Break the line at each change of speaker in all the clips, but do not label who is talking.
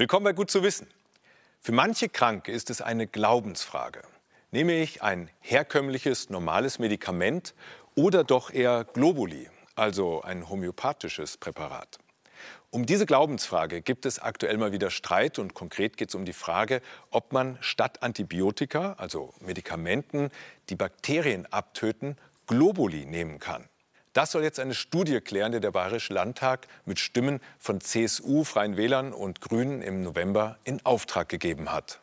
Willkommen bei Gut zu wissen. Für manche Kranke ist es eine Glaubensfrage. Nehme ich ein herkömmliches, normales Medikament oder doch eher Globuli, also ein homöopathisches Präparat? Um diese Glaubensfrage gibt es aktuell mal wieder Streit und konkret geht es um die Frage, ob man statt Antibiotika, also Medikamenten, die Bakterien abtöten, Globuli nehmen kann. Das soll jetzt eine Studie klären, die der Bayerische Landtag mit Stimmen von CSU, Freien Wählern und Grünen im November in Auftrag gegeben hat.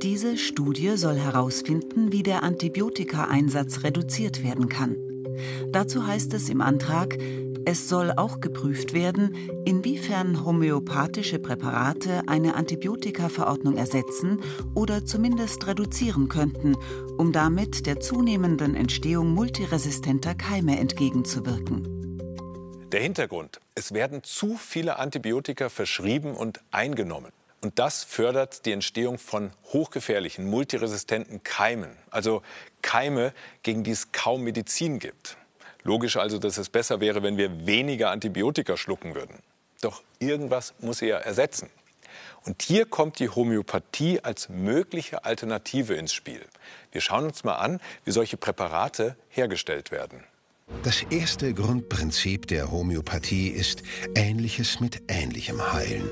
Diese Studie soll herausfinden, wie der Antibiotikaeinsatz reduziert werden kann. Dazu heißt es im Antrag, es soll auch geprüft werden, inwiefern homöopathische Präparate eine Antibiotikaverordnung ersetzen oder zumindest reduzieren könnten, um damit der zunehmenden Entstehung multiresistenter Keime entgegenzuwirken.
Der Hintergrund, es werden zu viele Antibiotika verschrieben und eingenommen. Und das fördert die Entstehung von hochgefährlichen, multiresistenten Keimen, also Keime, gegen die es kaum Medizin gibt. Logisch also, dass es besser wäre, wenn wir weniger Antibiotika schlucken würden. Doch irgendwas muss sie ja ersetzen. Und hier kommt die Homöopathie als mögliche Alternative ins Spiel. Wir schauen uns mal an, wie solche Präparate hergestellt werden.
Das erste Grundprinzip der Homöopathie ist Ähnliches mit Ähnlichem heilen.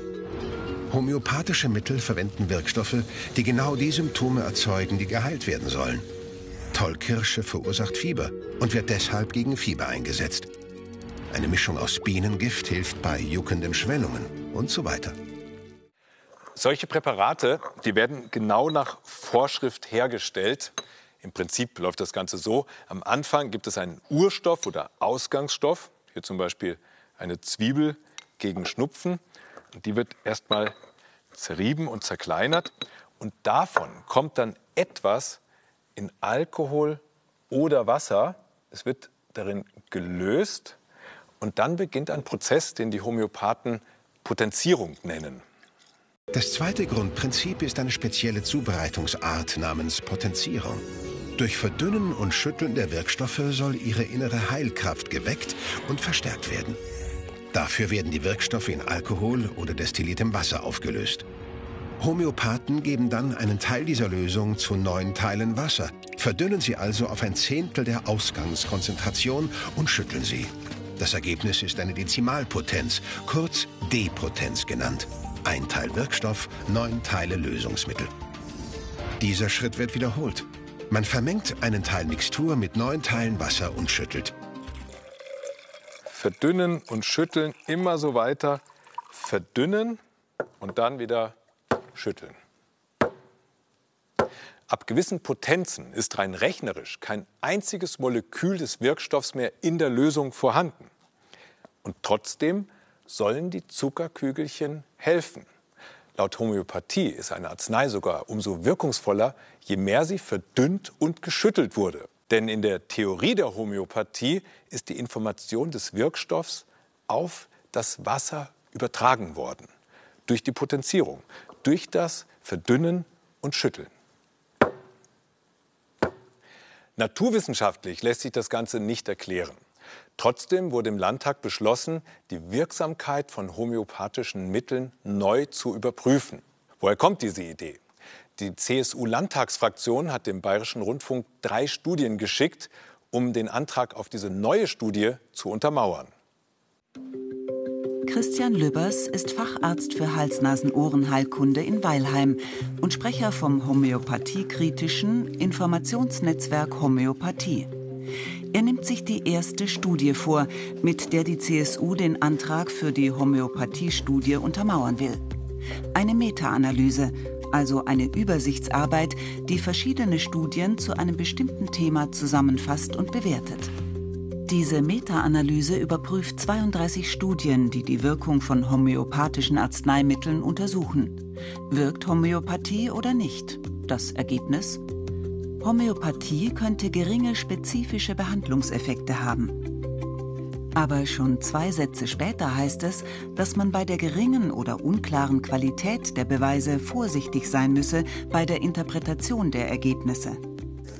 Homöopathische Mittel verwenden Wirkstoffe, die genau die Symptome erzeugen, die geheilt werden sollen. Tollkirsche verursacht Fieber und wird deshalb gegen Fieber eingesetzt. Eine Mischung aus Bienengift hilft bei juckenden Schwellungen und so weiter.
Solche Präparate, die werden genau nach Vorschrift hergestellt. Im Prinzip läuft das Ganze so. Am Anfang gibt es einen Urstoff oder Ausgangsstoff. Hier zum Beispiel eine Zwiebel gegen Schnupfen. Und die wird erstmal zerrieben und zerkleinert. Und davon kommt dann etwas in Alkohol oder Wasser. Es wird darin gelöst und dann beginnt ein Prozess, den die Homöopathen Potenzierung nennen.
Das zweite Grundprinzip ist eine spezielle Zubereitungsart namens Potenzierung. Durch Verdünnen und Schütteln der Wirkstoffe soll ihre innere Heilkraft geweckt und verstärkt werden. Dafür werden die Wirkstoffe in Alkohol oder destilliertem Wasser aufgelöst. Homöopathen geben dann einen Teil dieser Lösung zu neun Teilen Wasser, verdünnen sie also auf ein Zehntel der Ausgangskonzentration und schütteln sie. Das Ergebnis ist eine Dezimalpotenz, kurz D-Potenz genannt. Ein Teil Wirkstoff, neun Teile Lösungsmittel. Dieser Schritt wird wiederholt. Man vermengt einen Teil Mixtur mit neun Teilen Wasser und schüttelt.
Verdünnen und schütteln, immer so weiter. Verdünnen und dann wieder schütteln. Ab gewissen Potenzen ist rein rechnerisch kein einziges Molekül des Wirkstoffs mehr in der Lösung vorhanden. Und trotzdem sollen die Zuckerkügelchen helfen. Laut Homöopathie ist eine Arznei sogar umso wirkungsvoller, je mehr sie verdünnt und geschüttelt wurde. Denn in der Theorie der Homöopathie ist die Information des Wirkstoffs auf das Wasser übertragen worden. Durch die Potenzierung durch das Verdünnen und Schütteln. Naturwissenschaftlich lässt sich das Ganze nicht erklären. Trotzdem wurde im Landtag beschlossen, die Wirksamkeit von homöopathischen Mitteln neu zu überprüfen. Woher kommt diese Idee? Die CSU-Landtagsfraktion hat dem Bayerischen Rundfunk drei Studien geschickt, um den Antrag auf diese neue Studie zu untermauern.
Christian Lübbers ist Facharzt für Hals-Nasen-Ohren-Heilkunde in Weilheim und Sprecher vom homöopathiekritischen Informationsnetzwerk Homöopathie. Er nimmt sich die erste Studie vor, mit der die CSU den Antrag für die Homöopathiestudie untermauern will. Eine Meta-Analyse, also eine Übersichtsarbeit, die verschiedene Studien zu einem bestimmten Thema zusammenfasst und bewertet. Diese Meta-Analyse überprüft 32 Studien, die die Wirkung von homöopathischen Arzneimitteln untersuchen. Wirkt Homöopathie oder nicht? Das Ergebnis? Homöopathie könnte geringe spezifische Behandlungseffekte haben. Aber schon zwei Sätze später heißt es, dass man bei der geringen oder unklaren Qualität der Beweise vorsichtig sein müsse bei der Interpretation der Ergebnisse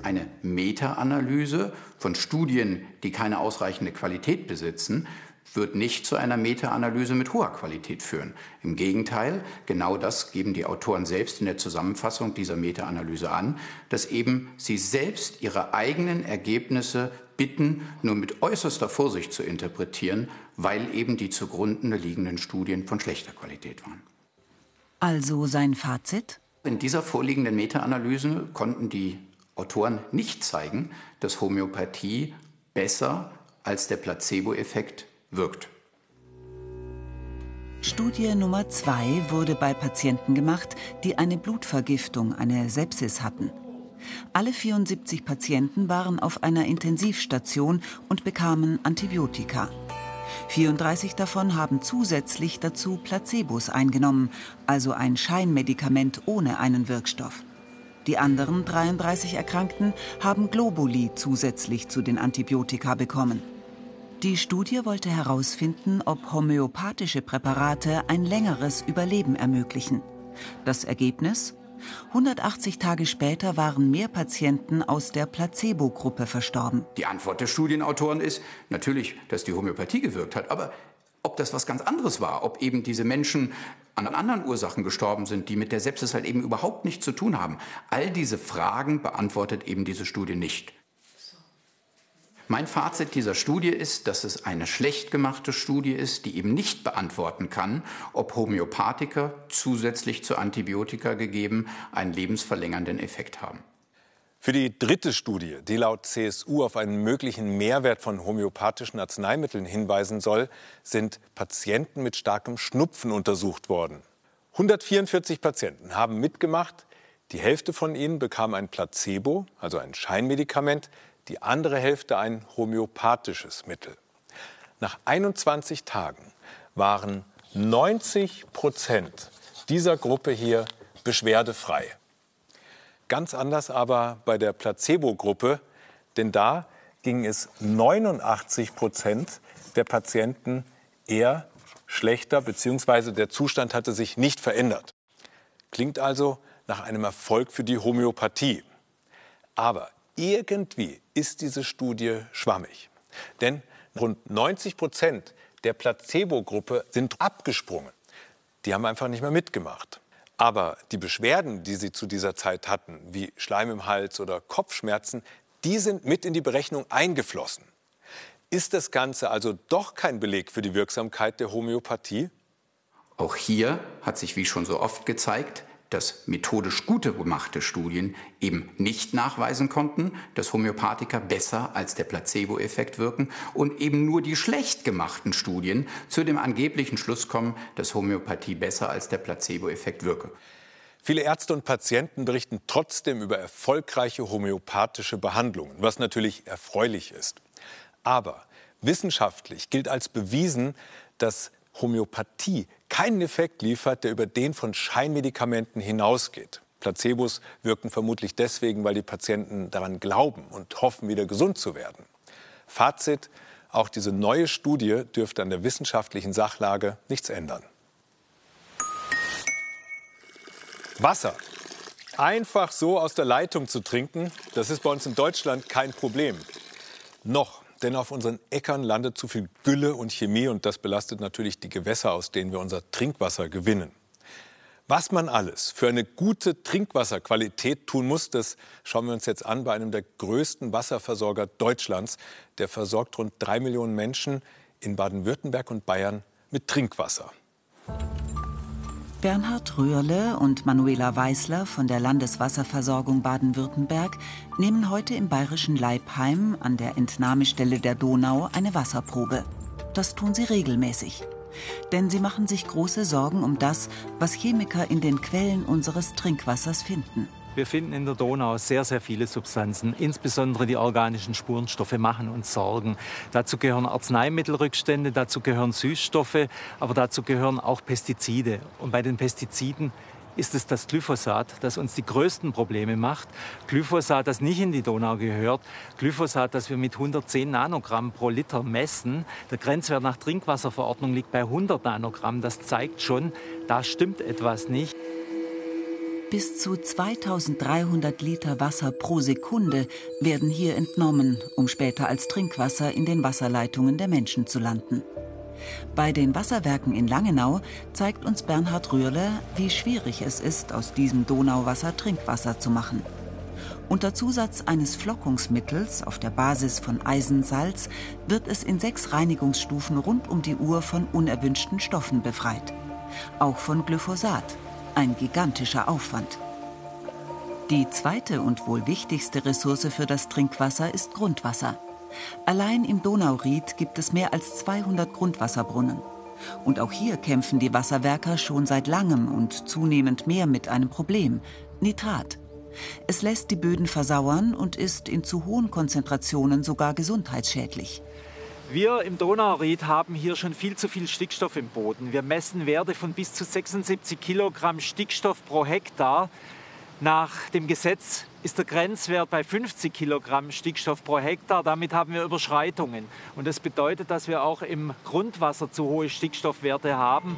eine Meta-Analyse von Studien, die keine ausreichende Qualität besitzen, wird nicht zu einer Meta-Analyse mit hoher Qualität führen. Im Gegenteil, genau das geben die Autoren selbst in der Zusammenfassung dieser Meta-Analyse an, dass eben sie selbst ihre eigenen Ergebnisse bitten, nur mit äußerster Vorsicht zu interpretieren, weil eben die zugrunde liegenden Studien von schlechter Qualität waren.
Also sein Fazit?
In dieser vorliegenden Meta-Analyse konnten die Autoren nicht zeigen, dass Homöopathie besser als der Placebo-Effekt wirkt.
Studie Nummer zwei wurde bei Patienten gemacht, die eine Blutvergiftung, eine Sepsis hatten. Alle 74 Patienten waren auf einer Intensivstation und bekamen Antibiotika. 34 davon haben zusätzlich dazu Placebos eingenommen, also ein Scheinmedikament ohne einen Wirkstoff. Die anderen 33 Erkrankten haben Globuli zusätzlich zu den Antibiotika bekommen. Die Studie wollte herausfinden, ob homöopathische Präparate ein längeres Überleben ermöglichen. Das Ergebnis? 180 Tage später waren mehr Patienten aus der Placebo-Gruppe verstorben.
Die Antwort der Studienautoren ist natürlich, dass die Homöopathie gewirkt hat, aber ob das was ganz anderes war, ob eben diese Menschen an anderen Ursachen gestorben sind, die mit der Sepsis halt eben überhaupt nichts zu tun haben. All diese Fragen beantwortet eben diese Studie nicht. Mein Fazit dieser Studie ist, dass es eine schlecht gemachte Studie ist, die eben nicht beantworten kann, ob Homöopathika zusätzlich zu Antibiotika gegeben einen lebensverlängernden Effekt haben.
Für die dritte Studie, die laut CSU auf einen möglichen Mehrwert von homöopathischen Arzneimitteln hinweisen soll, sind Patienten mit starkem Schnupfen untersucht worden. 144 Patienten haben mitgemacht. Die Hälfte von ihnen bekam ein Placebo, also ein Scheinmedikament, die andere Hälfte ein homöopathisches Mittel. Nach 21 Tagen waren 90 Prozent dieser Gruppe hier beschwerdefrei. Ganz anders aber bei der Placebo-Gruppe, denn da ging es 89 Prozent der Patienten eher schlechter, beziehungsweise der Zustand hatte sich nicht verändert. Klingt also nach einem Erfolg für die Homöopathie. Aber irgendwie ist diese Studie schwammig. Denn rund 90 Prozent der Placebo-Gruppe sind abgesprungen. Die haben einfach nicht mehr mitgemacht. Aber die Beschwerden, die sie zu dieser Zeit hatten, wie Schleim im Hals oder Kopfschmerzen, die sind mit in die Berechnung eingeflossen. Ist das Ganze also doch kein Beleg für die Wirksamkeit der Homöopathie?
Auch hier hat sich, wie schon so oft gezeigt, dass methodisch gute gemachte Studien eben nicht nachweisen konnten, dass Homöopathika besser als der Placebo-Effekt wirken und eben nur die schlecht gemachten Studien zu dem angeblichen Schluss kommen, dass Homöopathie besser als der Placebo-Effekt wirke.
Viele Ärzte und Patienten berichten trotzdem über erfolgreiche homöopathische Behandlungen, was natürlich erfreulich ist. Aber wissenschaftlich gilt als bewiesen, dass Homöopathie keinen Effekt liefert, der über den von Scheinmedikamenten hinausgeht. Placebos wirken vermutlich deswegen, weil die Patienten daran glauben und hoffen, wieder gesund zu werden. Fazit, auch diese neue Studie dürfte an der wissenschaftlichen Sachlage nichts ändern. Wasser. Einfach so aus der Leitung zu trinken, das ist bei uns in Deutschland kein Problem. Noch denn auf unseren Äckern landet zu viel Gülle und Chemie und das belastet natürlich die Gewässer, aus denen wir unser Trinkwasser gewinnen. Was man alles für eine gute Trinkwasserqualität tun muss, das schauen wir uns jetzt an bei einem der größten Wasserversorger Deutschlands. Der versorgt rund drei Millionen Menschen in Baden-Württemberg und Bayern mit Trinkwasser.
Bernhard Röhrle und Manuela Weißler von der Landeswasserversorgung Baden-Württemberg nehmen heute im bayerischen Leibheim an der Entnahmestelle der Donau eine Wasserprobe. Das tun sie regelmäßig. Denn sie machen sich große Sorgen um das, was Chemiker in den Quellen unseres Trinkwassers finden.
Wir finden in der Donau sehr, sehr viele Substanzen. Insbesondere die organischen Spurenstoffe machen uns Sorgen. Dazu gehören Arzneimittelrückstände, dazu gehören Süßstoffe, aber dazu gehören auch Pestizide. Und bei den Pestiziden ist es das Glyphosat, das uns die größten Probleme macht. Glyphosat, das nicht in die Donau gehört. Glyphosat, das wir mit 110 Nanogramm pro Liter messen. Der Grenzwert nach Trinkwasserverordnung liegt bei 100 Nanogramm. Das zeigt schon, da stimmt etwas nicht.
Bis zu 2300 Liter Wasser pro Sekunde werden hier entnommen, um später als Trinkwasser in den Wasserleitungen der Menschen zu landen. Bei den Wasserwerken in Langenau zeigt uns Bernhard Rührle, wie schwierig es ist, aus diesem Donauwasser Trinkwasser zu machen. Unter Zusatz eines Flockungsmittels auf der Basis von Eisensalz wird es in sechs Reinigungsstufen rund um die Uhr von unerwünschten Stoffen befreit. Auch von Glyphosat. Ein gigantischer Aufwand. Die zweite und wohl wichtigste Ressource für das Trinkwasser ist Grundwasser. Allein im Donauried gibt es mehr als 200 Grundwasserbrunnen. Und auch hier kämpfen die Wasserwerker schon seit langem und zunehmend mehr mit einem Problem, Nitrat. Es lässt die Böden versauern und ist in zu hohen Konzentrationen sogar gesundheitsschädlich.
Wir im Donauried haben hier schon viel zu viel Stickstoff im Boden. Wir messen Werte von bis zu 76 Kilogramm Stickstoff pro Hektar. Nach dem Gesetz ist der Grenzwert bei 50 Kilogramm Stickstoff pro Hektar. Damit haben wir Überschreitungen. Und das bedeutet, dass wir auch im Grundwasser zu hohe Stickstoffwerte haben.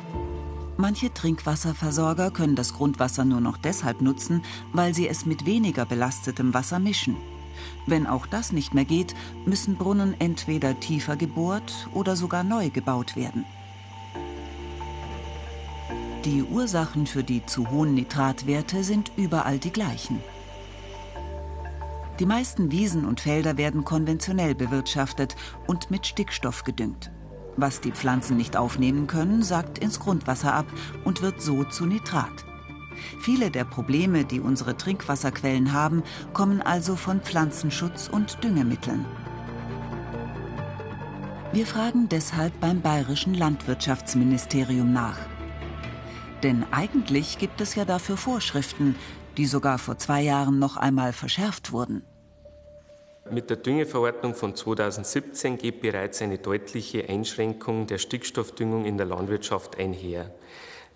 Manche Trinkwasserversorger können das Grundwasser nur noch deshalb nutzen, weil sie es mit weniger belastetem Wasser mischen. Wenn auch das nicht mehr geht, müssen Brunnen entweder tiefer gebohrt oder sogar neu gebaut werden. Die Ursachen für die zu hohen Nitratwerte sind überall die gleichen. Die meisten Wiesen und Felder werden konventionell bewirtschaftet und mit Stickstoff gedüngt. Was die Pflanzen nicht aufnehmen können, sackt ins Grundwasser ab und wird so zu Nitrat. Viele der Probleme, die unsere Trinkwasserquellen haben, kommen also von Pflanzenschutz und Düngemitteln. Wir fragen deshalb beim bayerischen Landwirtschaftsministerium nach. Denn eigentlich gibt es ja dafür Vorschriften, die sogar vor zwei Jahren noch einmal verschärft wurden.
Mit der Düngeverordnung von 2017 geht bereits eine deutliche Einschränkung der Stickstoffdüngung in der Landwirtschaft einher.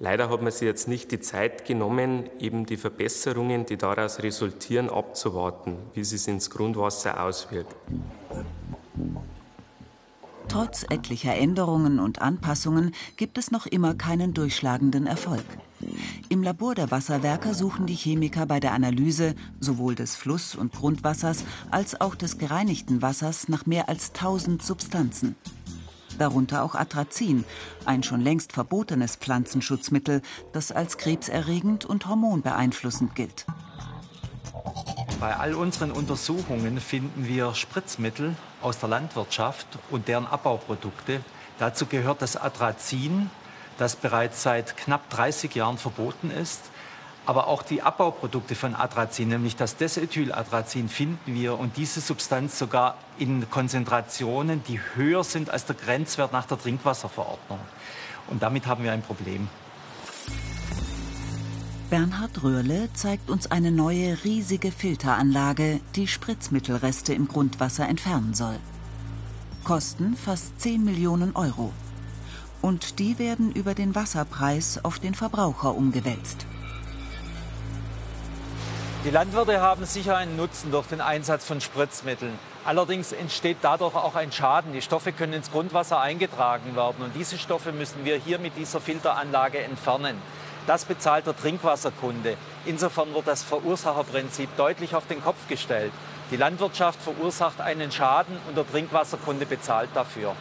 Leider hat man sich jetzt nicht die Zeit genommen, eben die Verbesserungen, die daraus resultieren, abzuwarten, wie sie es ins Grundwasser auswirkt.
Trotz etlicher Änderungen und Anpassungen gibt es noch immer keinen durchschlagenden Erfolg. Im Labor der Wasserwerker suchen die Chemiker bei der Analyse sowohl des Fluss- und Grundwassers als auch des gereinigten Wassers nach mehr als 1000 Substanzen. Darunter auch Atrazin, ein schon längst verbotenes Pflanzenschutzmittel, das als krebserregend und hormonbeeinflussend gilt.
Bei all unseren Untersuchungen finden wir Spritzmittel aus der Landwirtschaft und deren Abbauprodukte. Dazu gehört das Atrazin, das bereits seit knapp 30 Jahren verboten ist. Aber auch die Abbauprodukte von Atrazin, nämlich das Desethylatrazin, finden wir und diese Substanz sogar in Konzentrationen, die höher sind als der Grenzwert nach der Trinkwasserverordnung. Und damit haben wir ein Problem.
Bernhard Röhrle zeigt uns eine neue riesige Filteranlage, die Spritzmittelreste im Grundwasser entfernen soll. Kosten fast 10 Millionen Euro. Und die werden über den Wasserpreis auf den Verbraucher umgewälzt.
Die Landwirte haben sicher einen Nutzen durch den Einsatz von Spritzmitteln. Allerdings entsteht dadurch auch ein Schaden. Die Stoffe können ins Grundwasser eingetragen werden und diese Stoffe müssen wir hier mit dieser Filteranlage entfernen. Das bezahlt der Trinkwasserkunde. Insofern wird das Verursacherprinzip deutlich auf den Kopf gestellt. Die Landwirtschaft verursacht einen Schaden und der Trinkwasserkunde bezahlt dafür.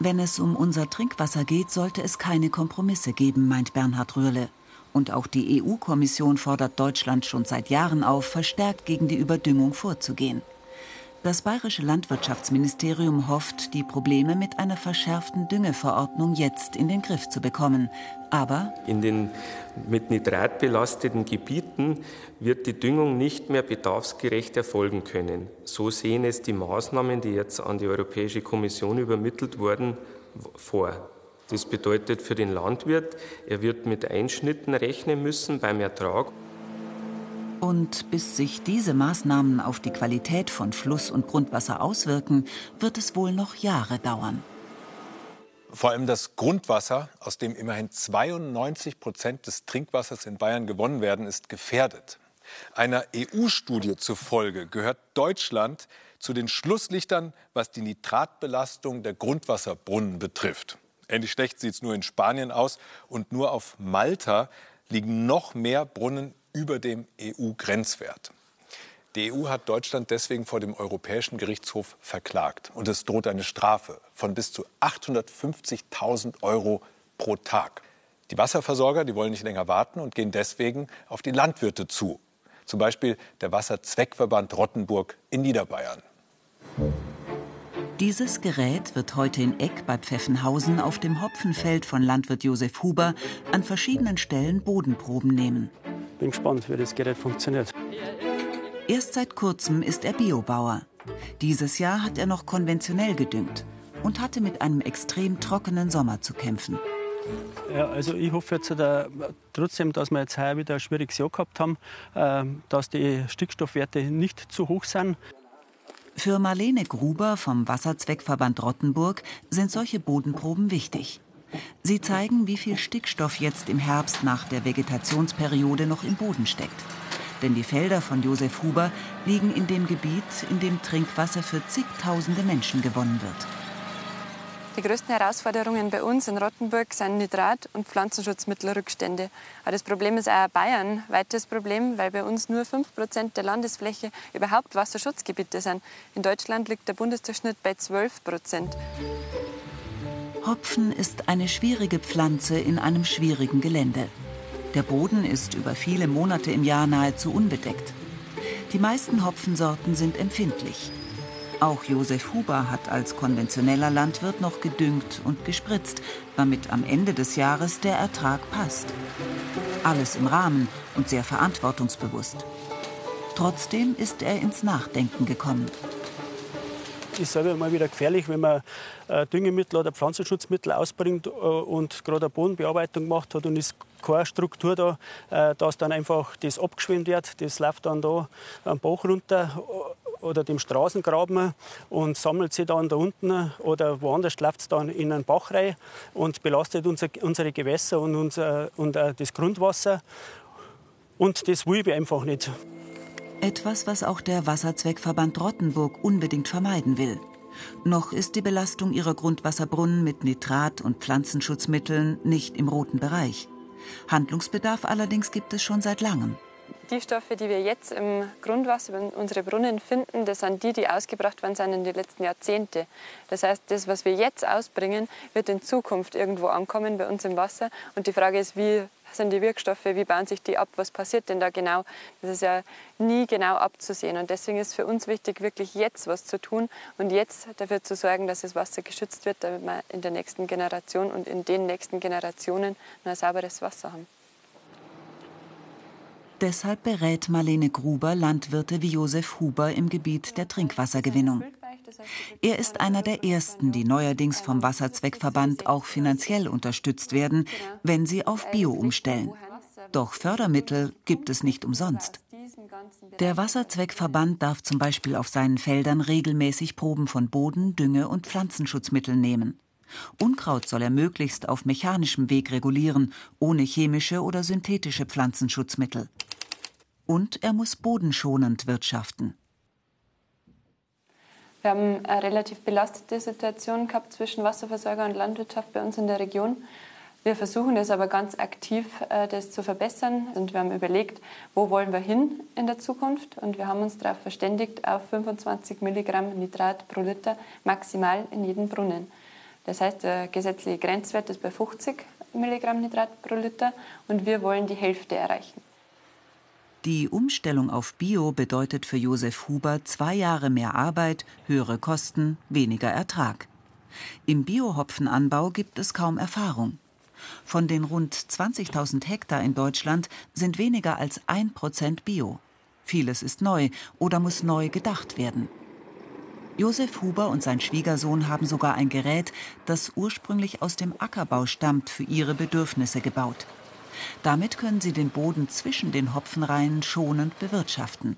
Wenn es um unser Trinkwasser geht, sollte es keine Kompromisse geben, meint Bernhard Rührle. Und auch die EU-Kommission fordert Deutschland schon seit Jahren auf, verstärkt gegen die Überdüngung vorzugehen. Das bayerische Landwirtschaftsministerium hofft, die Probleme mit einer verschärften Düngeverordnung jetzt in den Griff zu bekommen. Aber
in den mit Nitrat belasteten Gebieten wird die Düngung nicht mehr bedarfsgerecht erfolgen können. So sehen es die Maßnahmen, die jetzt an die Europäische Kommission übermittelt wurden, vor. Das bedeutet für den Landwirt, er wird mit Einschnitten rechnen müssen beim Ertrag.
Und bis sich diese Maßnahmen auf die Qualität von Fluss- und Grundwasser auswirken, wird es wohl noch Jahre dauern.
Vor allem das Grundwasser, aus dem immerhin 92 Prozent des Trinkwassers in Bayern gewonnen werden, ist gefährdet. Einer EU-Studie zufolge gehört Deutschland zu den Schlusslichtern, was die Nitratbelastung der Grundwasserbrunnen betrifft. Ähnlich schlecht sieht es nur in Spanien aus und nur auf Malta liegen noch mehr Brunnen über dem EU-Grenzwert. Die EU hat Deutschland deswegen vor dem Europäischen Gerichtshof verklagt. Und es droht eine Strafe von bis zu 850.000 Euro pro Tag. Die Wasserversorger, die wollen nicht länger warten und gehen deswegen auf die Landwirte zu. Zum Beispiel der Wasserzweckverband Rottenburg in Niederbayern.
Dieses Gerät wird heute in Eck bei Pfeffenhausen auf dem Hopfenfeld von Landwirt Josef Huber an verschiedenen Stellen Bodenproben nehmen.
Bin gespannt, wie das Gerät funktioniert.
Erst seit kurzem ist er Biobauer. Dieses Jahr hat er noch konventionell gedüngt und hatte mit einem extrem trockenen Sommer zu kämpfen.
Ja, also ich hoffe jetzt äh, trotzdem, dass wir jetzt heuer wieder ein schwieriges Jahr gehabt haben, äh, dass die Stickstoffwerte nicht zu hoch sind.
Für Marlene Gruber vom Wasserzweckverband Rottenburg sind solche Bodenproben wichtig. Sie zeigen, wie viel Stickstoff jetzt im Herbst nach der Vegetationsperiode noch im Boden steckt. Denn die Felder von Josef Huber liegen in dem Gebiet, in dem Trinkwasser für zigtausende Menschen gewonnen wird.
Die größten Herausforderungen bei uns in Rottenburg sind Nitrat- und Pflanzenschutzmittelrückstände. Aber das Problem ist auch Bayern weites Problem, weil bei uns nur 5% der Landesfläche überhaupt Wasserschutzgebiete sind. In Deutschland liegt der Bundesdurchschnitt bei 12%
Hopfen ist eine schwierige Pflanze in einem schwierigen Gelände. Der Boden ist über viele Monate im Jahr nahezu unbedeckt. Die meisten Hopfensorten sind empfindlich. Auch Josef Huber hat als konventioneller Landwirt noch gedüngt und gespritzt, damit am Ende des Jahres der Ertrag passt. Alles im Rahmen und sehr verantwortungsbewusst. Trotzdem ist er ins Nachdenken gekommen
ist selber mal wieder gefährlich, wenn man äh, Düngemittel oder Pflanzenschutzmittel ausbringt äh, und gerade eine Bodenbearbeitung gemacht hat und ist keine Struktur da, äh, dass dann einfach das abgeschwemmt wird. Das läuft dann da am Bach runter oder dem Straßengraben und sammelt sich dann da unten oder woanders läuft es dann in einen Bach rein und belastet unser, unsere Gewässer und, unser, und das Grundwasser. Und das will ich einfach nicht.
Etwas, was auch der Wasserzweckverband Rottenburg unbedingt vermeiden will. Noch ist die Belastung ihrer Grundwasserbrunnen mit Nitrat- und Pflanzenschutzmitteln nicht im roten Bereich. Handlungsbedarf allerdings gibt es schon seit langem.
Die Stoffe, die wir jetzt im Grundwasser in unsere Brunnen finden, das sind die, die ausgebracht worden sind in den letzten Jahrzehnten. Das heißt, das, was wir jetzt ausbringen, wird in Zukunft irgendwo ankommen bei uns im Wasser. Und die Frage ist, wie sind die Wirkstoffe, wie bauen sich die ab, was passiert denn da genau. Das ist ja nie genau abzusehen. Und deswegen ist für uns wichtig, wirklich jetzt was zu tun und jetzt dafür zu sorgen, dass das Wasser geschützt wird, damit wir in der nächsten Generation und in den nächsten Generationen ein sauberes Wasser haben.
Deshalb berät Marlene Gruber Landwirte wie Josef Huber im Gebiet der Trinkwassergewinnung. Er ist einer der ersten, die neuerdings vom Wasserzweckverband auch finanziell unterstützt werden, wenn sie auf Bio umstellen. Doch Fördermittel gibt es nicht umsonst. Der Wasserzweckverband darf zum Beispiel auf seinen Feldern regelmäßig Proben von Boden, Dünge und Pflanzenschutzmitteln nehmen. Unkraut soll er möglichst auf mechanischem Weg regulieren, ohne chemische oder synthetische Pflanzenschutzmittel und er muss bodenschonend wirtschaften.
Wir haben eine relativ belastete Situation gehabt zwischen Wasserversorger und Landwirtschaft bei uns in der Region. Wir versuchen das aber ganz aktiv, äh, das zu verbessern. Und wir haben überlegt, wo wollen wir hin in der Zukunft. Und wir haben uns darauf verständigt, auf 25 Milligramm Nitrat pro Liter maximal in jedem Brunnen. Das heißt, der gesetzliche Grenzwert ist bei 50 Milligramm Nitrat pro Liter und wir wollen die Hälfte erreichen.
Die Umstellung auf Bio bedeutet für Josef Huber zwei Jahre mehr Arbeit, höhere Kosten, weniger Ertrag. Im Biohopfenanbau gibt es kaum Erfahrung. Von den rund 20.000 Hektar in Deutschland sind weniger als ein Prozent Bio. Vieles ist neu oder muss neu gedacht werden. Josef Huber und sein Schwiegersohn haben sogar ein Gerät, das ursprünglich aus dem Ackerbau stammt, für ihre Bedürfnisse gebaut. Damit können sie den Boden zwischen den Hopfenreihen schonend bewirtschaften.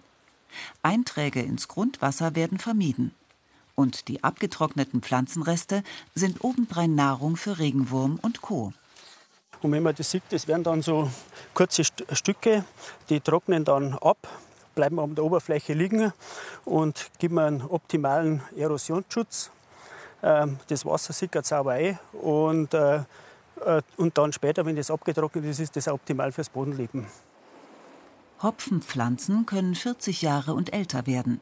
Einträge ins Grundwasser werden vermieden. Und die abgetrockneten Pflanzenreste sind obendrein Nahrung für Regenwurm und Co.
Und wenn man das sieht, das werden dann so kurze St Stücke, die trocknen dann ab, bleiben auf der Oberfläche liegen und geben einen optimalen Erosionsschutz. Ähm, das Wasser sickert sauber ein und äh, und dann später, wenn das abgetrocknet ist, ist das optimal fürs Bodenleben.
Hopfenpflanzen können 40 Jahre und älter werden.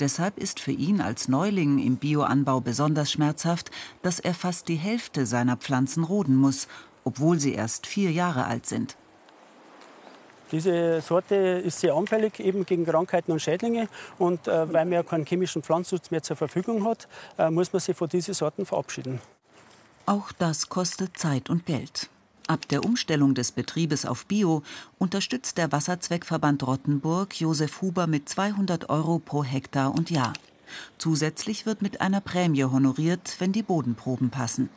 Deshalb ist für ihn als Neuling im Bioanbau besonders schmerzhaft, dass er fast die Hälfte seiner Pflanzen roden muss, obwohl sie erst vier Jahre alt sind.
Diese Sorte ist sehr anfällig eben gegen Krankheiten und Schädlinge. Und äh, weil man ja keinen chemischen Pflanzenschutz mehr zur Verfügung hat, äh, muss man sich von diesen Sorten verabschieden.
Auch das kostet Zeit und Geld. Ab der Umstellung des Betriebes auf Bio unterstützt der Wasserzweckverband Rottenburg Josef Huber mit 200 Euro pro Hektar und Jahr. Zusätzlich wird mit einer Prämie honoriert, wenn die Bodenproben passen.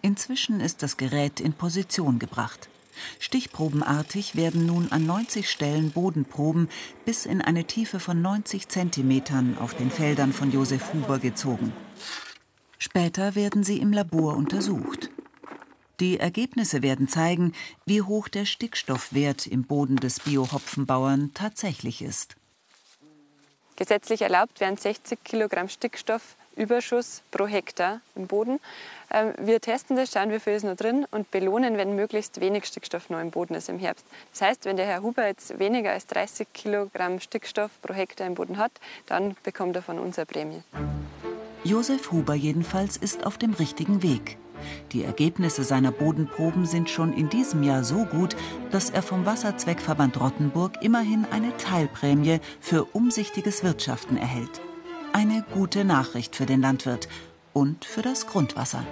Inzwischen ist das Gerät in Position gebracht. Stichprobenartig werden nun an 90 Stellen Bodenproben bis in eine Tiefe von 90 Zentimetern auf den Feldern von Josef Huber gezogen. Später werden sie im Labor untersucht. Die Ergebnisse werden zeigen, wie hoch der Stickstoffwert im Boden des Biohopfenbauern tatsächlich ist.
Gesetzlich erlaubt wären 60 Kilogramm Stickstoffüberschuss pro Hektar im Boden. Ähm, wir testen das, schauen, wie viel ist noch drin und belohnen, wenn möglichst wenig Stickstoff noch im Boden ist im Herbst. Das heißt, wenn der Herr Huber jetzt weniger als 30 Kilogramm Stickstoff pro Hektar im Boden hat, dann bekommt er von uns eine Prämie.
Josef Huber jedenfalls ist auf dem richtigen Weg. Die Ergebnisse seiner Bodenproben sind schon in diesem Jahr so gut, dass er vom Wasserzweckverband Rottenburg immerhin eine Teilprämie für umsichtiges Wirtschaften erhält. Eine gute Nachricht für den Landwirt und für das Grundwasser.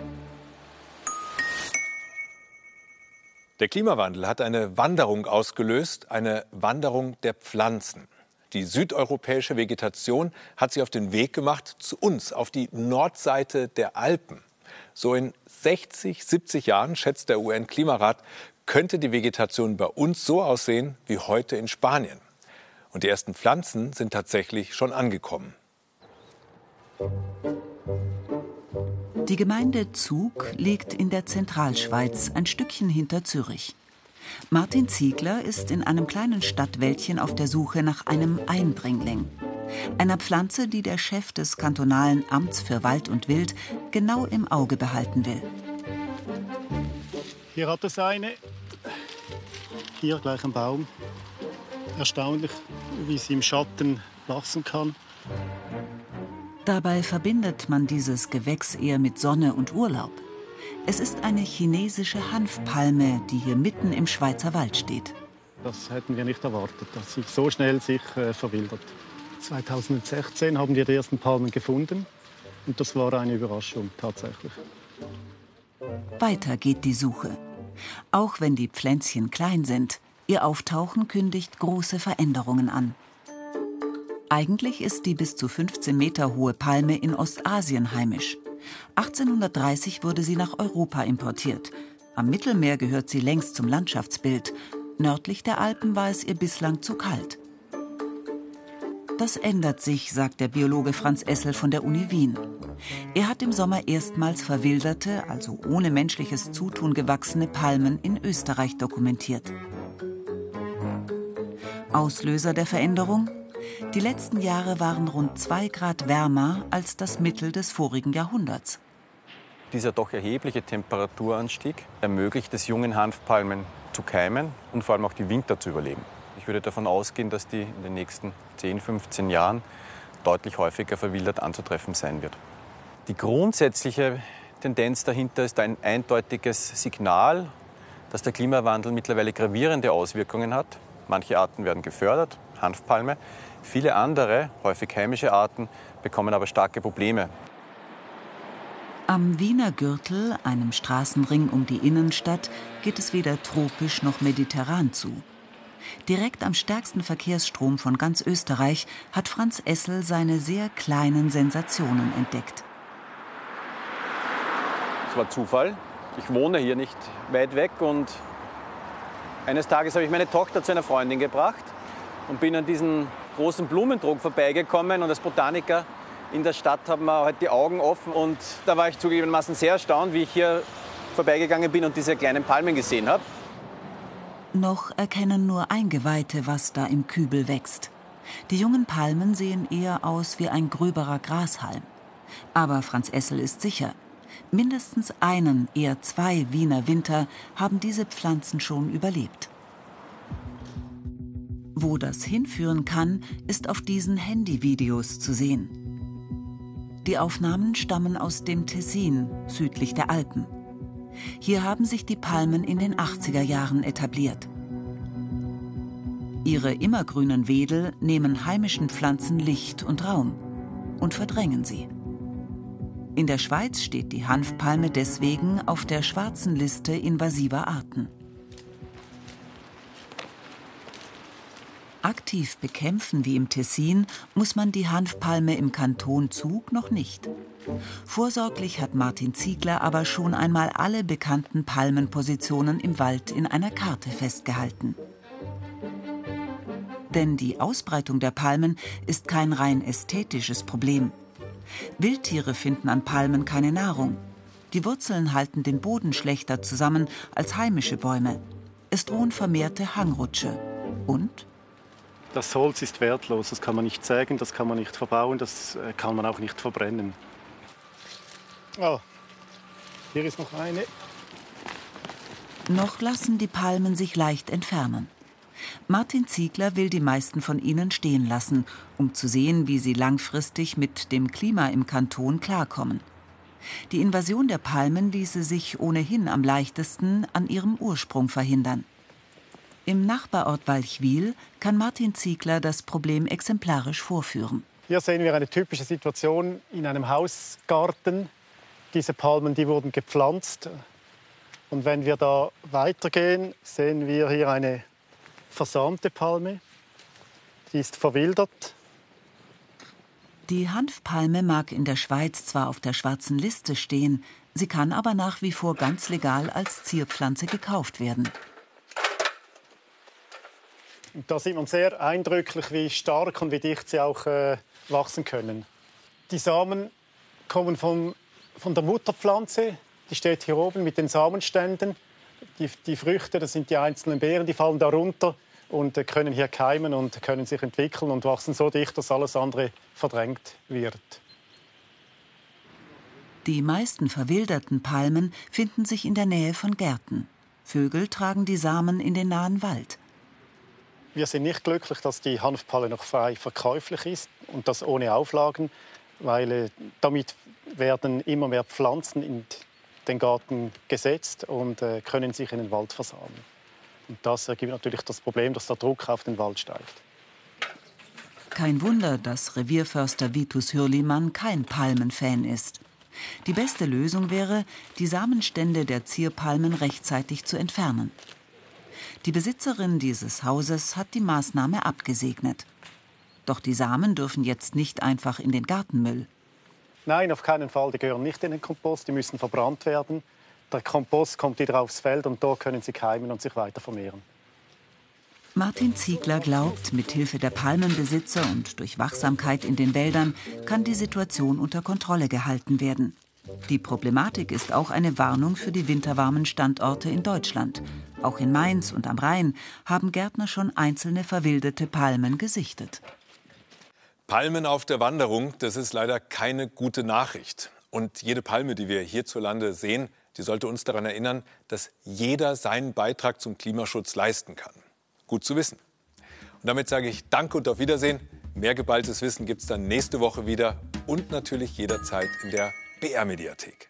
Der Klimawandel hat eine Wanderung ausgelöst, eine Wanderung der Pflanzen. Die südeuropäische Vegetation hat sich auf den Weg gemacht zu uns, auf die Nordseite der Alpen. So in 60, 70 Jahren, schätzt der UN-Klimarat, könnte die Vegetation bei uns so aussehen wie heute in Spanien. Und die ersten Pflanzen sind tatsächlich schon angekommen.
Die Gemeinde Zug liegt in der Zentralschweiz, ein Stückchen hinter Zürich. Martin Ziegler ist in einem kleinen Stadtwäldchen auf der Suche nach einem Eindringling. Einer Pflanze, die der Chef des kantonalen Amts für Wald und Wild genau im Auge behalten will.
Hier hat es eine. Hier gleich ein Baum. Erstaunlich, wie sie im Schatten wachsen kann.
Dabei verbindet man dieses Gewächs eher mit Sonne und Urlaub. Es ist eine chinesische Hanfpalme, die hier mitten im Schweizer Wald steht.
Das hätten wir nicht erwartet, dass sich so schnell sich äh, verwildert. 2016 haben wir die ersten Palmen gefunden und das war eine Überraschung tatsächlich.
Weiter geht die Suche. Auch wenn die Pflänzchen klein sind, ihr Auftauchen kündigt große Veränderungen an. Eigentlich ist die bis zu 15 Meter hohe Palme in Ostasien heimisch. 1830 wurde sie nach Europa importiert. Am Mittelmeer gehört sie längst zum Landschaftsbild. Nördlich der Alpen war es ihr bislang zu kalt. Das ändert sich, sagt der Biologe Franz Essel von der Uni Wien. Er hat im Sommer erstmals verwilderte, also ohne menschliches Zutun gewachsene Palmen in Österreich dokumentiert. Auslöser der Veränderung? Die letzten Jahre waren rund zwei Grad wärmer als das Mittel des vorigen Jahrhunderts.
Dieser doch erhebliche Temperaturanstieg ermöglicht es jungen Hanfpalmen zu keimen und vor allem auch die Winter zu überleben. Ich würde davon ausgehen, dass die in den nächsten 10, 15 Jahren deutlich häufiger verwildert anzutreffen sein wird. Die grundsätzliche Tendenz dahinter ist ein eindeutiges Signal, dass der Klimawandel mittlerweile gravierende Auswirkungen hat. Manche Arten werden gefördert, Hanfpalme. Viele andere, häufig heimische Arten, bekommen aber starke Probleme.
Am Wiener Gürtel, einem Straßenring um die Innenstadt, geht es weder tropisch noch mediterran zu. Direkt am stärksten Verkehrsstrom von ganz Österreich hat Franz Essel seine sehr kleinen Sensationen entdeckt.
Es war Zufall. Ich wohne hier nicht weit weg und eines Tages habe ich meine Tochter zu einer Freundin gebracht und bin an diesen großen Blumentrog vorbeigekommen und als Botaniker in der Stadt haben wir halt die Augen offen und da war ich zugegebenermaßen sehr erstaunt, wie ich hier vorbeigegangen bin und diese kleinen Palmen gesehen habe.
Noch erkennen nur Eingeweihte, was da im Kübel wächst. Die jungen Palmen sehen eher aus wie ein gröberer Grashalm. Aber Franz Essel ist sicher, mindestens einen, eher zwei Wiener Winter haben diese Pflanzen schon überlebt. Wo das hinführen kann, ist auf diesen Handyvideos zu sehen. Die Aufnahmen stammen aus dem Tessin, südlich der Alpen. Hier haben sich die Palmen in den 80er Jahren etabliert. Ihre immergrünen Wedel nehmen heimischen Pflanzen Licht und Raum und verdrängen sie. In der Schweiz steht die Hanfpalme deswegen auf der schwarzen Liste invasiver Arten. Aktiv bekämpfen wie im Tessin muss man die Hanfpalme im Kanton Zug noch nicht. Vorsorglich hat Martin Ziegler aber schon einmal alle bekannten Palmenpositionen im Wald in einer Karte festgehalten. Denn die Ausbreitung der Palmen ist kein rein ästhetisches Problem. Wildtiere finden an Palmen keine Nahrung. Die Wurzeln halten den Boden schlechter zusammen als heimische Bäume. Es drohen vermehrte Hangrutsche. Und?
Das Holz ist wertlos, das kann man nicht sägen, das kann man nicht verbauen, das äh, kann man auch nicht verbrennen. Oh, hier ist noch eine.
Noch lassen die Palmen sich leicht entfernen. Martin Ziegler will die meisten von ihnen stehen lassen, um zu sehen, wie sie langfristig mit dem Klima im Kanton klarkommen. Die Invasion der Palmen ließe sich ohnehin am leichtesten an ihrem Ursprung verhindern. Im Nachbarort Walchwil kann Martin Ziegler das Problem exemplarisch vorführen.
Hier sehen wir eine typische Situation in einem Hausgarten. Diese Palmen die wurden gepflanzt. Und wenn wir da weitergehen, sehen wir hier eine versamte Palme. Die ist verwildert.
Die Hanfpalme mag in der Schweiz zwar auf der schwarzen Liste stehen, sie kann aber nach wie vor ganz legal als Zierpflanze gekauft werden.
Da sieht man sehr eindrücklich, wie stark und wie dicht sie auch äh, wachsen können. Die Samen kommen vom, von der Mutterpflanze, die steht hier oben mit den Samenständen. Die, die Früchte, das sind die einzelnen Beeren, die fallen darunter und können hier keimen und können sich entwickeln und wachsen so dicht, dass alles andere verdrängt wird.
Die meisten verwilderten Palmen finden sich in der Nähe von Gärten. Vögel tragen die Samen in den nahen Wald.
Wir sind nicht glücklich, dass die Hanfpalle noch frei verkäuflich ist und das ohne Auflagen, weil äh, damit werden immer mehr Pflanzen in den Garten gesetzt und äh, können sich in den Wald versammeln. Und das ergibt natürlich das Problem, dass der Druck auf den Wald steigt.
Kein Wunder, dass Revierförster Vitus Hürlimann kein Palmenfan ist. Die beste Lösung wäre, die Samenstände der Zierpalmen rechtzeitig zu entfernen. Die Besitzerin dieses Hauses hat die Maßnahme abgesegnet. Doch die Samen dürfen jetzt nicht einfach in den Gartenmüll.
Nein, auf keinen Fall. Die gehören nicht in den Kompost, die müssen verbrannt werden. Der Kompost kommt wieder aufs Feld und dort können sie keimen und sich weiter vermehren.
Martin Ziegler glaubt, mit Hilfe der Palmenbesitzer und durch Wachsamkeit in den Wäldern kann die Situation unter Kontrolle gehalten werden. Die Problematik ist auch eine Warnung für die winterwarmen Standorte in Deutschland. Auch in Mainz und am Rhein haben Gärtner schon einzelne verwilderte Palmen gesichtet.
Palmen auf der Wanderung, das ist leider keine gute Nachricht. Und jede Palme, die wir hierzulande sehen, die sollte uns daran erinnern, dass jeder seinen Beitrag zum Klimaschutz leisten kann. Gut zu wissen. Und damit sage ich Danke und auf Wiedersehen. Mehr geballtes Wissen gibt es dann nächste Woche wieder und natürlich jederzeit in der BR-Mediathek.